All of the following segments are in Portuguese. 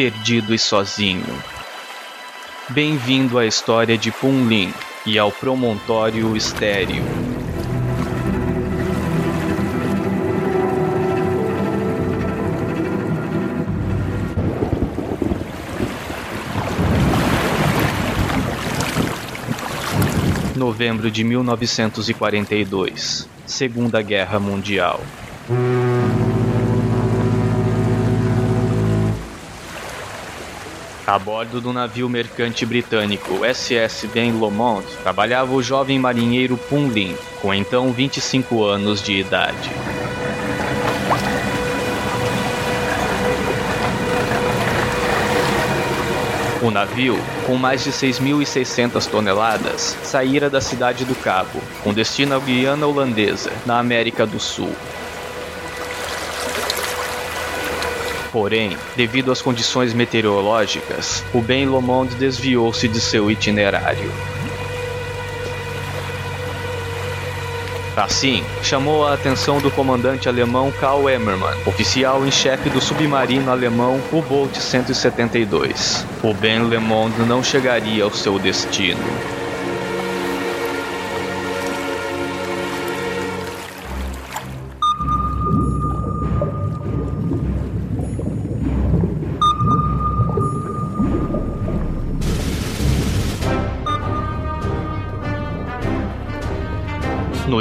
perdido e sozinho. Bem-vindo à história de Punlin e ao Promontório Estéreo. Novembro de 1942 Segunda Guerra Mundial. A bordo do navio mercante britânico SS Ben Lomond trabalhava o jovem marinheiro Punlin, com então 25 anos de idade. O navio, com mais de 6.600 toneladas, saíra da cidade do Cabo, com destino à Guiana Holandesa, na América do Sul. Porém, devido às condições meteorológicas, o Ben Lomond desviou-se de seu itinerário. Assim, chamou a atenção do comandante alemão Karl Emmermann, oficial em chefe do submarino alemão U-Boot 172. O Ben Lomond não chegaria ao seu destino.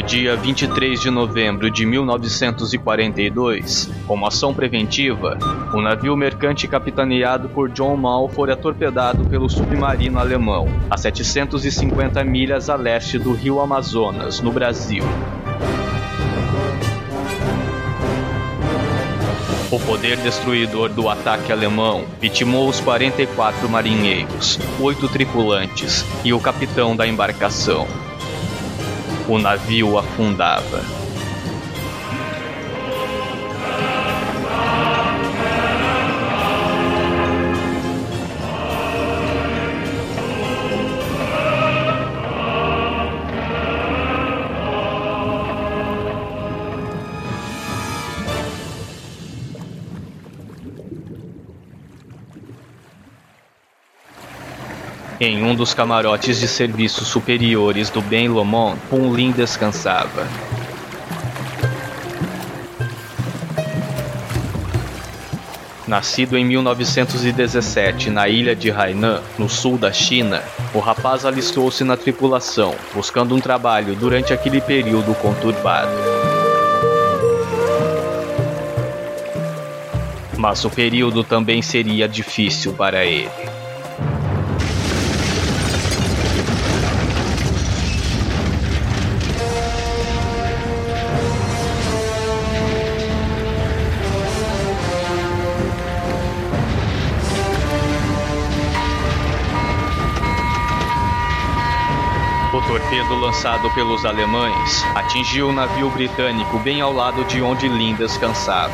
Dia 23 de novembro de 1942, como ação preventiva, o navio mercante capitaneado por John Mall foi atorpedado pelo submarino alemão, a 750 milhas a leste do rio Amazonas, no Brasil. O poder destruidor do ataque alemão vitimou os 44 marinheiros, oito tripulantes e o capitão da embarcação o navio afundava. Em um dos camarotes de serviços superiores do Ben Lomond, Punlin descansava. Nascido em 1917 na ilha de Hainan, no sul da China, o rapaz alistou-se na tripulação, buscando um trabalho durante aquele período conturbado. Mas o período também seria difícil para ele. Lançado pelos alemães atingiu o navio britânico bem ao lado de onde Lin descansava.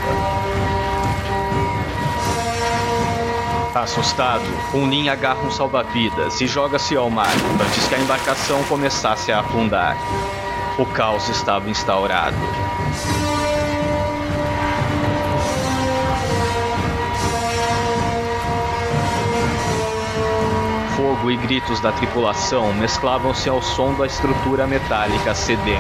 Assustado, Lin agarra um salva-vidas e joga-se ao mar antes que a embarcação começasse a afundar. O caos estava instaurado. Fogo e gritos da tripulação mesclavam-se ao som da estrutura metálica cedendo.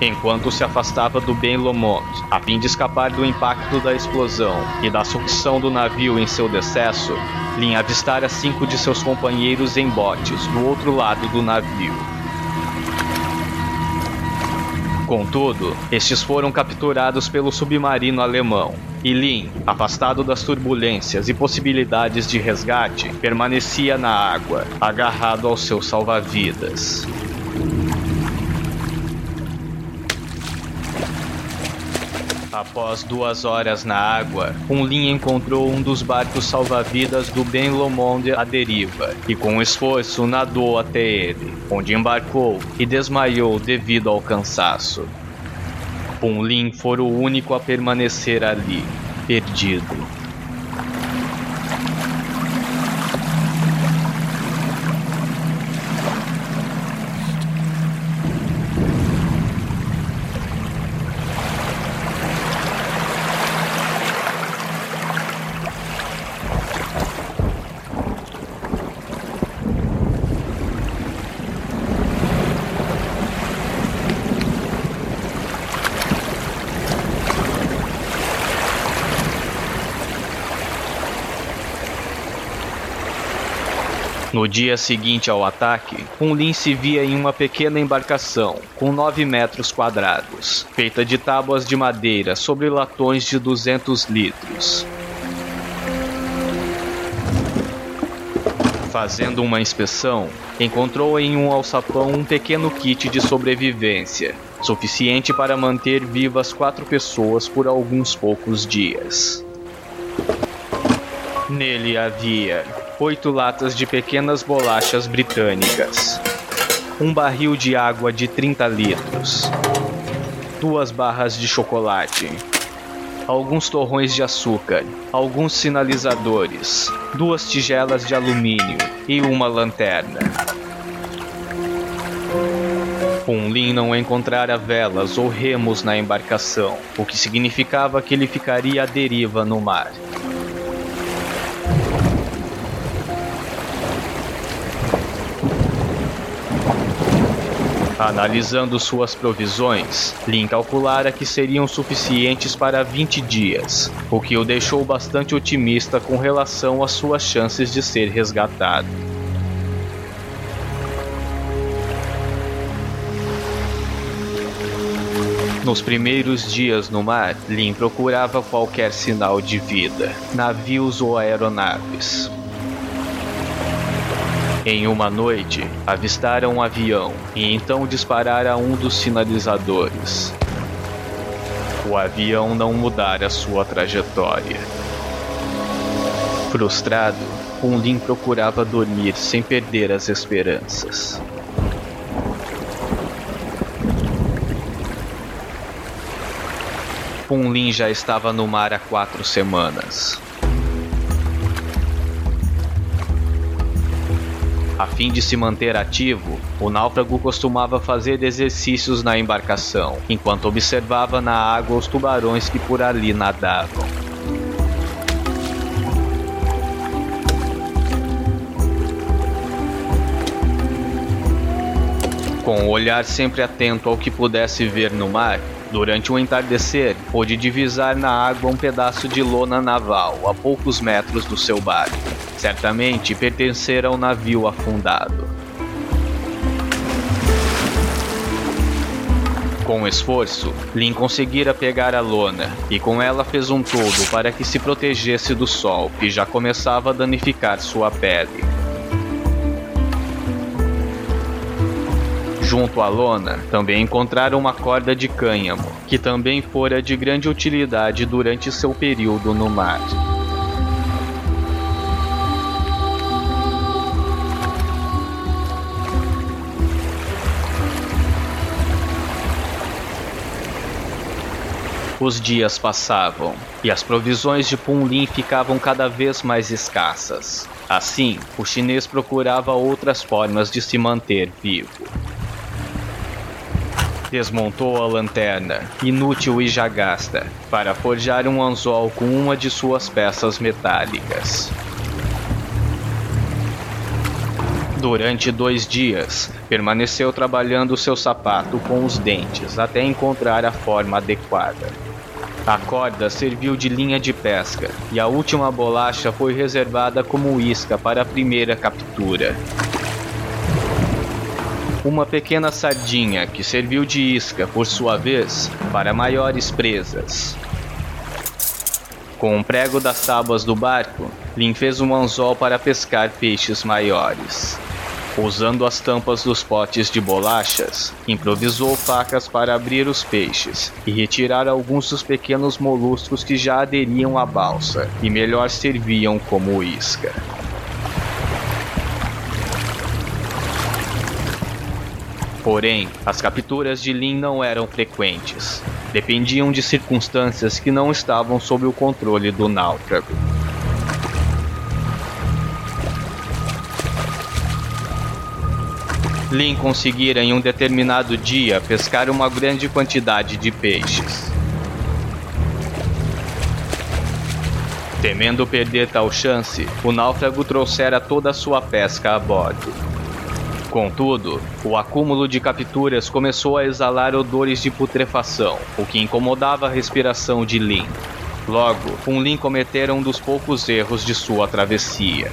Enquanto se afastava do Ben Lomond, a fim de escapar do impacto da explosão e da sucção do navio em seu decesso, Lin avistara cinco de seus companheiros em botes do outro lado do navio. Contudo, estes foram capturados pelo submarino alemão, e Lin, afastado das turbulências e possibilidades de resgate, permanecia na água, agarrado ao seu salva-vidas. Após duas horas na água, Lin encontrou um dos barcos salva-vidas do Ben Lomond à deriva e, com esforço, nadou até ele, onde embarcou e desmaiou devido ao cansaço. Lin foi o único a permanecer ali, perdido. No dia seguinte ao ataque, um Lin se via em uma pequena embarcação com 9 metros quadrados, feita de tábuas de madeira sobre latões de 200 litros. Fazendo uma inspeção, encontrou em um alçapão um pequeno kit de sobrevivência, suficiente para manter vivas quatro pessoas por alguns poucos dias. Nele havia oito latas de pequenas bolachas britânicas, um barril de água de 30 litros, duas barras de chocolate, alguns torrões de açúcar, alguns sinalizadores, duas tigelas de alumínio e uma lanterna. Punlin não encontrara velas ou remos na embarcação, o que significava que ele ficaria à deriva no mar. Analisando suas provisões, Lin calculara que seriam suficientes para 20 dias, o que o deixou bastante otimista com relação às suas chances de ser resgatado. Nos primeiros dias no mar, Lin procurava qualquer sinal de vida, navios ou aeronaves. Em uma noite, avistaram um avião e então dispararam um dos sinalizadores. O avião não mudara sua trajetória. Frustrado, Lin procurava dormir sem perder as esperanças. Lin já estava no mar há quatro semanas. A fim de se manter ativo, o náufrago costumava fazer exercícios na embarcação, enquanto observava na água os tubarões que por ali nadavam. Com o olhar sempre atento ao que pudesse ver no mar, Durante o entardecer, pôde divisar na água um pedaço de lona naval a poucos metros do seu barco. Certamente pertencer ao navio afundado. Com esforço, Lin conseguira pegar a lona e com ela fez um todo para que se protegesse do sol que já começava a danificar sua pele. Junto à lona, também encontraram uma corda de cânhamo, que também fora de grande utilidade durante seu período no mar. Os dias passavam e as provisões de Punlin ficavam cada vez mais escassas. Assim, o chinês procurava outras formas de se manter vivo. Desmontou a lanterna, inútil e já gasta, para forjar um anzol com uma de suas peças metálicas. Durante dois dias, permaneceu trabalhando seu sapato com os dentes até encontrar a forma adequada. A corda serviu de linha de pesca e a última bolacha foi reservada como isca para a primeira captura uma pequena sardinha que serviu de isca, por sua vez, para maiores presas. Com um prego das tábuas do barco, Lin fez um anzol para pescar peixes maiores. Usando as tampas dos potes de bolachas, improvisou facas para abrir os peixes e retirar alguns dos pequenos moluscos que já aderiam à balsa e melhor serviam como isca. Porém, as capturas de Lin não eram frequentes. Dependiam de circunstâncias que não estavam sob o controle do náufrago. Lin conseguira em um determinado dia pescar uma grande quantidade de peixes. Temendo perder tal chance, o náufrago trouxera toda a sua pesca a bordo. Contudo, o acúmulo de capturas começou a exalar odores de putrefação, o que incomodava a respiração de Lin. Logo, um Lin cometera um dos poucos erros de sua travessia.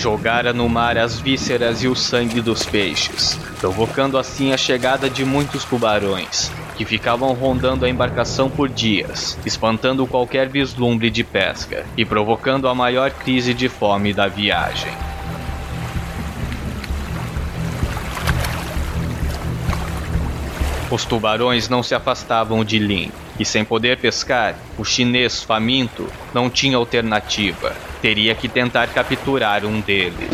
Jogara no mar as vísceras e o sangue dos peixes, provocando assim a chegada de muitos tubarões, que ficavam rondando a embarcação por dias, espantando qualquer vislumbre de pesca e provocando a maior crise de fome da viagem. Os tubarões não se afastavam de Lin, e sem poder pescar, o chinês faminto não tinha alternativa. Teria que tentar capturar um deles.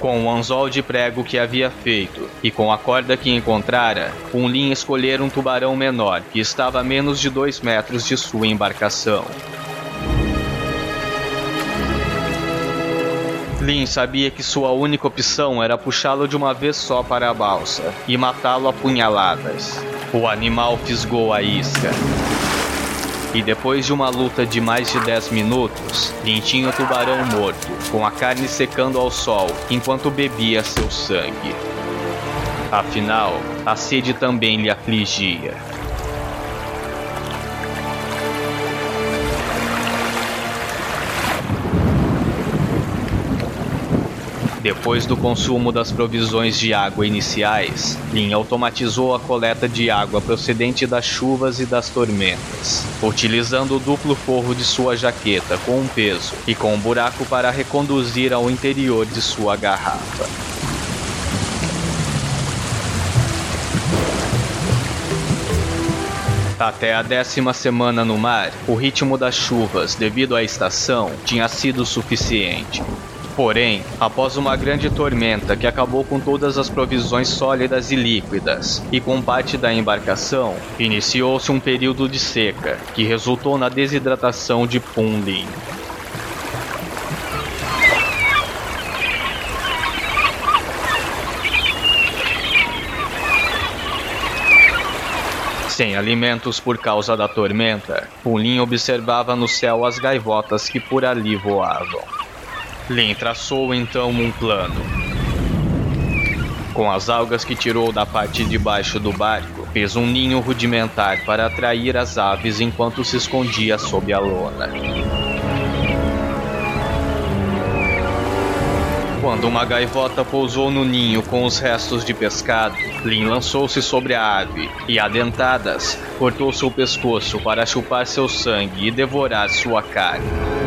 Com o anzol de prego que havia feito e com a corda que encontrara, Lin escolhera um tubarão menor que estava a menos de dois metros de sua embarcação. Lin sabia que sua única opção era puxá-lo de uma vez só para a balsa e matá-lo a punhaladas. O animal fisgou a isca. E depois de uma luta de mais de 10 minutos, Lin tinha o tubarão morto, com a carne secando ao sol enquanto bebia seu sangue. Afinal, a sede também lhe afligia. Depois do consumo das provisões de água iniciais, Lin automatizou a coleta de água procedente das chuvas e das tormentas, utilizando o duplo forro de sua jaqueta com um peso e com um buraco para reconduzir ao interior de sua garrafa. Até a décima semana no mar, o ritmo das chuvas, devido à estação, tinha sido suficiente. Porém, após uma grande tormenta que acabou com todas as provisões sólidas e líquidas, e com parte da embarcação, iniciou-se um período de seca, que resultou na desidratação de Punlin. Sem alimentos por causa da tormenta, Punlin observava no céu as gaivotas que por ali voavam. Lin traçou então um plano. Com as algas que tirou da parte de baixo do barco, fez um ninho rudimentar para atrair as aves enquanto se escondia sob a lona. Quando uma gaivota pousou no ninho com os restos de pescado, Lin lançou-se sobre a ave e, adentadas, cortou seu pescoço para chupar seu sangue e devorar sua carne.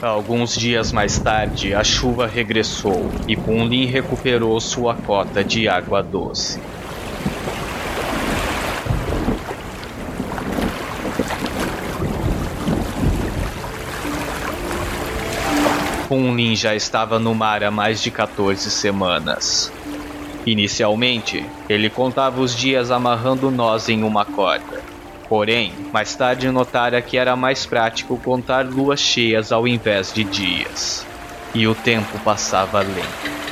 Alguns dias mais tarde, a chuva regressou e Punlin recuperou sua cota de água doce. Punlin já estava no mar há mais de 14 semanas. Inicialmente, ele contava os dias amarrando nós em uma corda. Porém, mais tarde notara que era mais prático contar luas cheias ao invés de dias. E o tempo passava lento.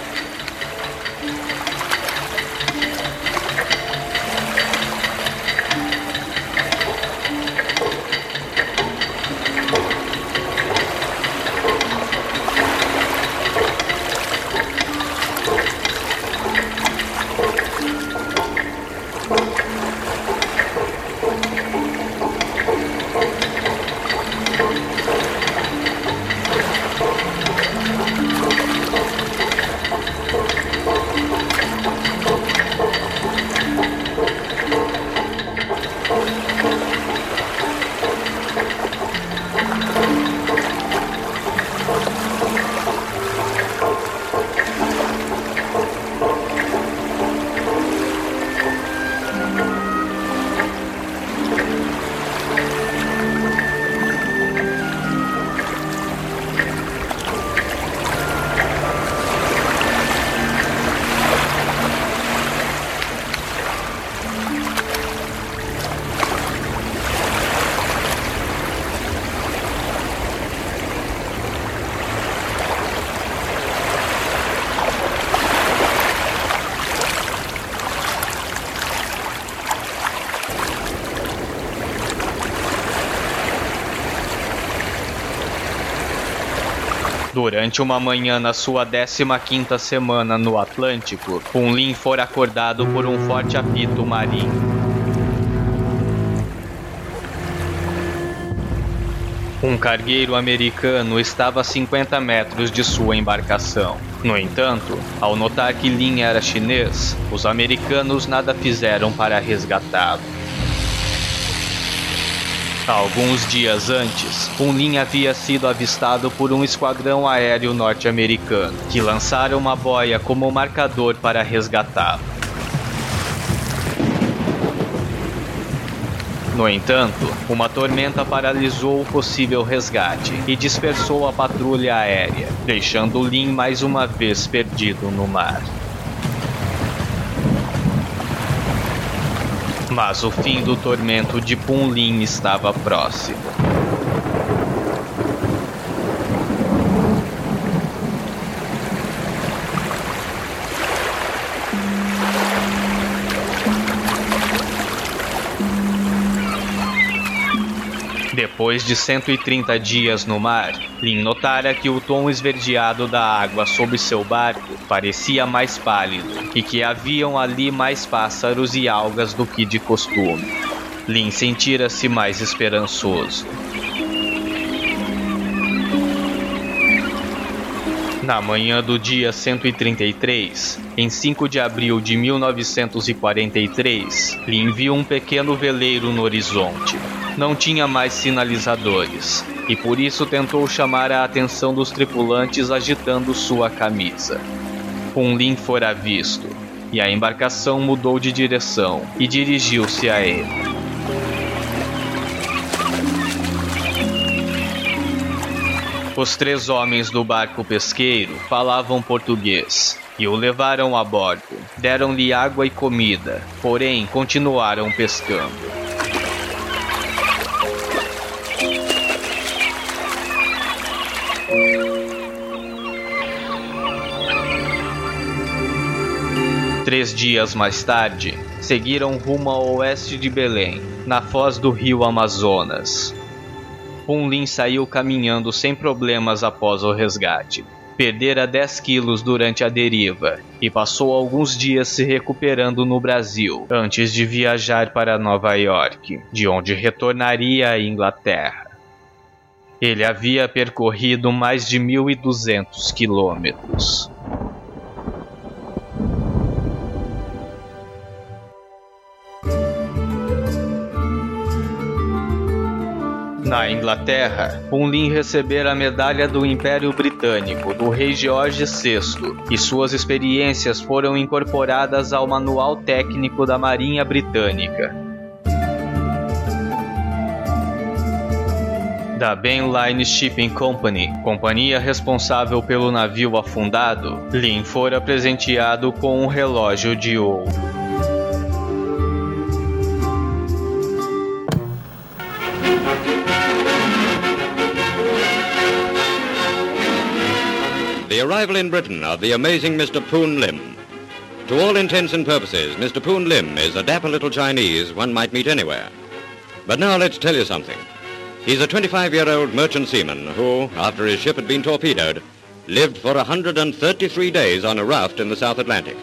Durante uma manhã na sua 15ª semana no Atlântico, Kunlin foi acordado por um forte apito marinho. Um cargueiro americano estava a 50 metros de sua embarcação. No entanto, ao notar que Lin era chinês, os americanos nada fizeram para resgatá-lo. Alguns dias antes, um Lin havia sido avistado por um esquadrão aéreo norte-americano, que lançaram uma boia como marcador para resgatá-lo. No entanto, uma tormenta paralisou o possível resgate e dispersou a patrulha aérea, deixando Lin mais uma vez perdido no mar. Mas o fim do tormento de Punlin estava próximo. Depois de 130 dias no mar, Lin notara que o tom esverdeado da água sob seu barco parecia mais pálido e que haviam ali mais pássaros e algas do que de costume. Lin sentira-se mais esperançoso. Na manhã do dia 133, em 5 de abril de 1943, Lin viu um pequeno veleiro no horizonte não tinha mais sinalizadores e por isso tentou chamar a atenção dos tripulantes agitando sua camisa. Um Lin fora visto e a embarcação mudou de direção e dirigiu-se a ele. Os três homens do barco pesqueiro falavam português e o levaram a bordo. Deram-lhe água e comida, porém continuaram pescando. Três dias mais tarde, seguiram rumo ao oeste de Belém, na foz do rio Amazonas. Punlin saiu caminhando sem problemas após o resgate. Perdera 10 quilos durante a deriva e passou alguns dias se recuperando no Brasil antes de viajar para Nova York, de onde retornaria à Inglaterra. Ele havia percorrido mais de 1.200 quilômetros. Na Inglaterra, Punlin recebera a medalha do Império Britânico do rei George VI e suas experiências foram incorporadas ao Manual Técnico da Marinha Britânica. Da Ben Line Shipping Company, companhia responsável pelo navio afundado, Lin fora presenteado com um relógio de ouro. Arrival in Britain of the amazing Mr. Poon Lim. To all intents and purposes, Mr. Poon Lim is a dapper little Chinese one might meet anywhere. But now let's tell you something. He's a 25-year-old merchant seaman who, after his ship had been torpedoed, lived for 133 days on a raft in the South Atlantic.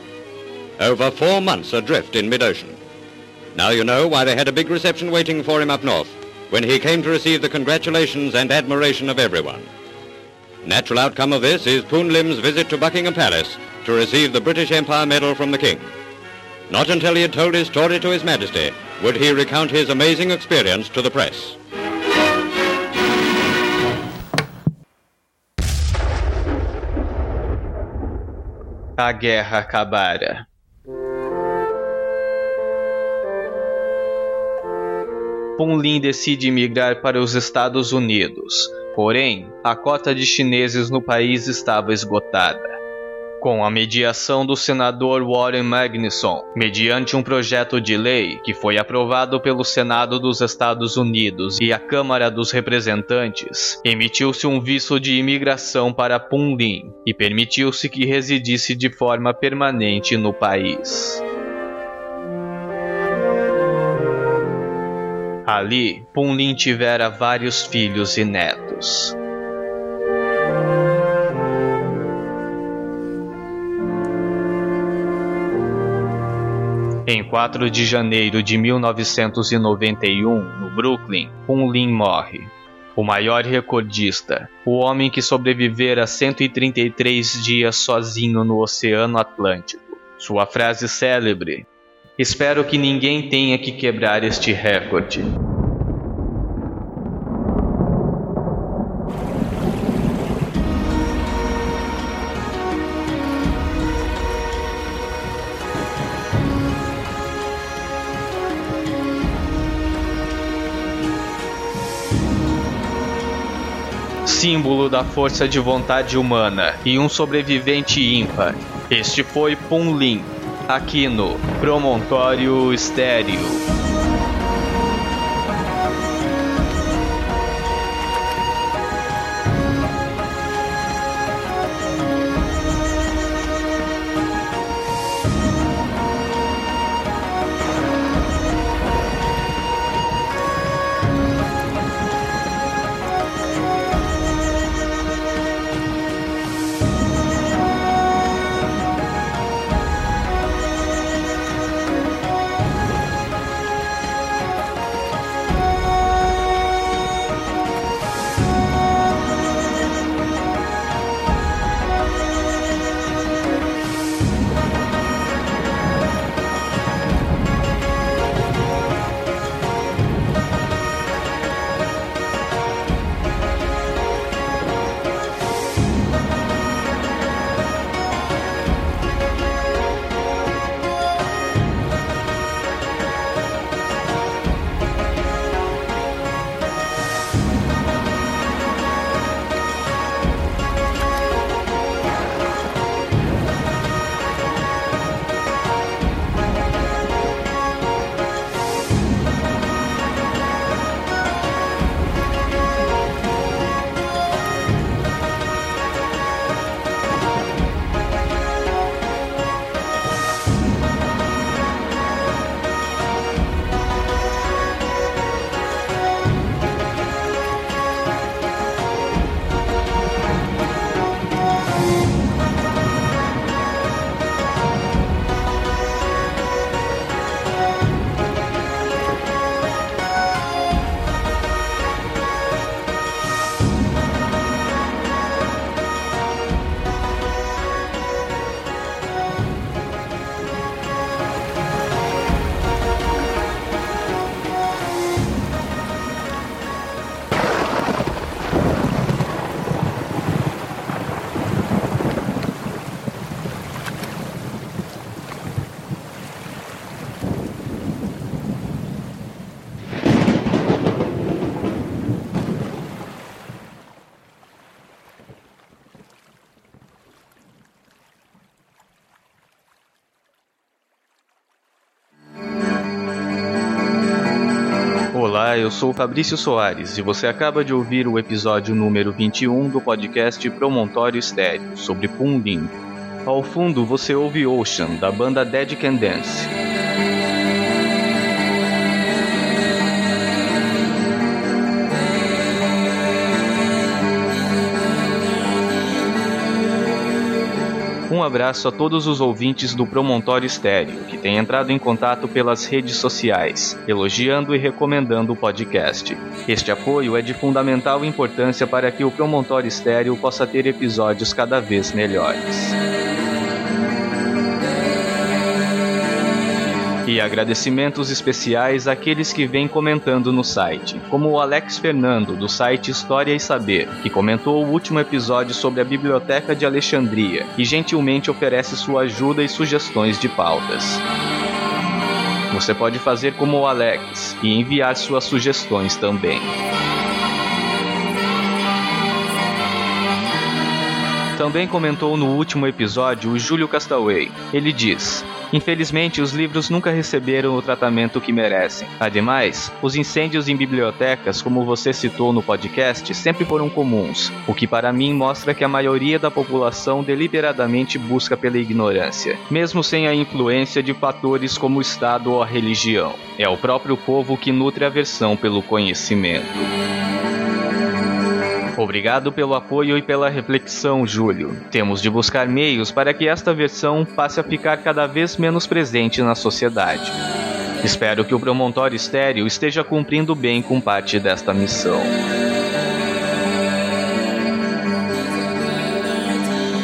Over four months adrift in mid-ocean. Now you know why they had a big reception waiting for him up north when he came to receive the congratulations and admiration of everyone. Natural outcome of this is Poon Lim's visit to Buckingham Palace to receive the British Empire Medal from the King. Not until he had told his story to His Majesty would he recount his amazing experience to the press. A guerra acabara. Punlin decide migrar para os Estados Unidos, Porém, a cota de chineses no país estava esgotada. Com a mediação do senador Warren Magnuson, mediante um projeto de lei que foi aprovado pelo Senado dos Estados Unidos e a Câmara dos Representantes, emitiu-se um visto de imigração para Punlin e permitiu-se que residisse de forma permanente no país. Ali, Punlin tivera vários filhos e netos. Em 4 de janeiro de 1991, no Brooklyn, Punlin morre. o maior recordista, o homem que sobrevivera 133 dias sozinho no Oceano Atlântico. Sua frase célebre: Espero que ninguém tenha que quebrar este recorde. Símbolo da força de vontade humana e um sobrevivente ímpar. Este foi Punlin, aqui no Promontório Estéreo. Sou Fabrício Soares e você acaba de ouvir o episódio número 21 do podcast Promontório Estéreo sobre Punlin. Ao fundo você ouve Ocean, da banda Dead Can Dance. Um abraço a todos os ouvintes do Promontório Estéreo que têm entrado em contato pelas redes sociais, elogiando e recomendando o podcast. Este apoio é de fundamental importância para que o Promontório Estéreo possa ter episódios cada vez melhores. E agradecimentos especiais àqueles que vêm comentando no site, como o Alex Fernando, do site História e Saber, que comentou o último episódio sobre a Biblioteca de Alexandria e gentilmente oferece sua ajuda e sugestões de pautas. Você pode fazer como o Alex e enviar suas sugestões também. Também comentou no último episódio o Júlio Castaway. Ele diz: Infelizmente, os livros nunca receberam o tratamento que merecem. Ademais, os incêndios em bibliotecas, como você citou no podcast, sempre foram comuns, o que para mim mostra que a maioria da população deliberadamente busca pela ignorância, mesmo sem a influência de fatores como o Estado ou a religião. É o próprio povo que nutre aversão pelo conhecimento. Obrigado pelo apoio e pela reflexão, Júlio. Temos de buscar meios para que esta versão passe a ficar cada vez menos presente na sociedade. Espero que o Promontório Estéreo esteja cumprindo bem com parte desta missão.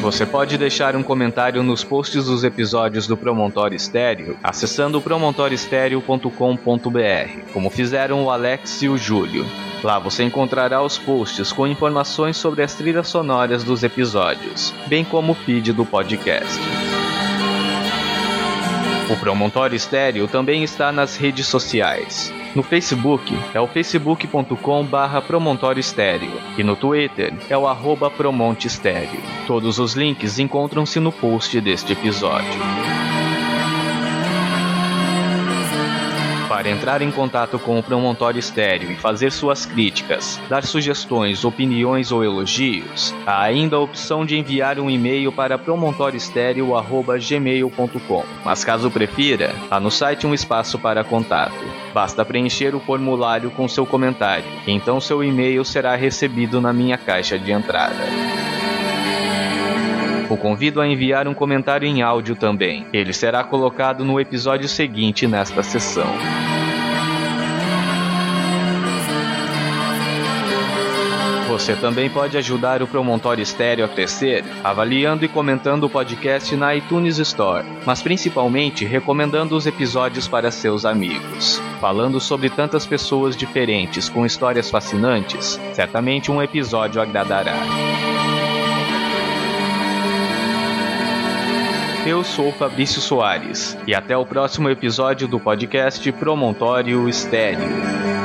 Você pode deixar um comentário nos posts dos episódios do Promontório Estéreo, acessando promontorioestereo.com.br, como fizeram o Alex e o Júlio. Lá você encontrará os posts com informações sobre as trilhas sonoras dos episódios, bem como o feed do podcast. O Promontório Estéreo também está nas redes sociais. No Facebook é o facebook.com barra Promontório Estéreo e no Twitter é o arroba Promonte Estéreo. Todos os links encontram-se no post deste episódio. Para entrar em contato com o Promontório Estéreo e fazer suas críticas, dar sugestões, opiniões ou elogios, há ainda a opção de enviar um e-mail para promontorioestereo.gmail.com. Mas caso prefira, há no site um espaço para contato. Basta preencher o formulário com seu comentário, então seu e-mail será recebido na minha caixa de entrada. O convido a enviar um comentário em áudio também. Ele será colocado no episódio seguinte nesta sessão. Você também pode ajudar o Promontório Estéreo a crescer, avaliando e comentando o podcast na iTunes Store, mas principalmente recomendando os episódios para seus amigos. Falando sobre tantas pessoas diferentes com histórias fascinantes, certamente um episódio agradará. Eu sou Fabrício Soares e até o próximo episódio do podcast Promontório Estéreo.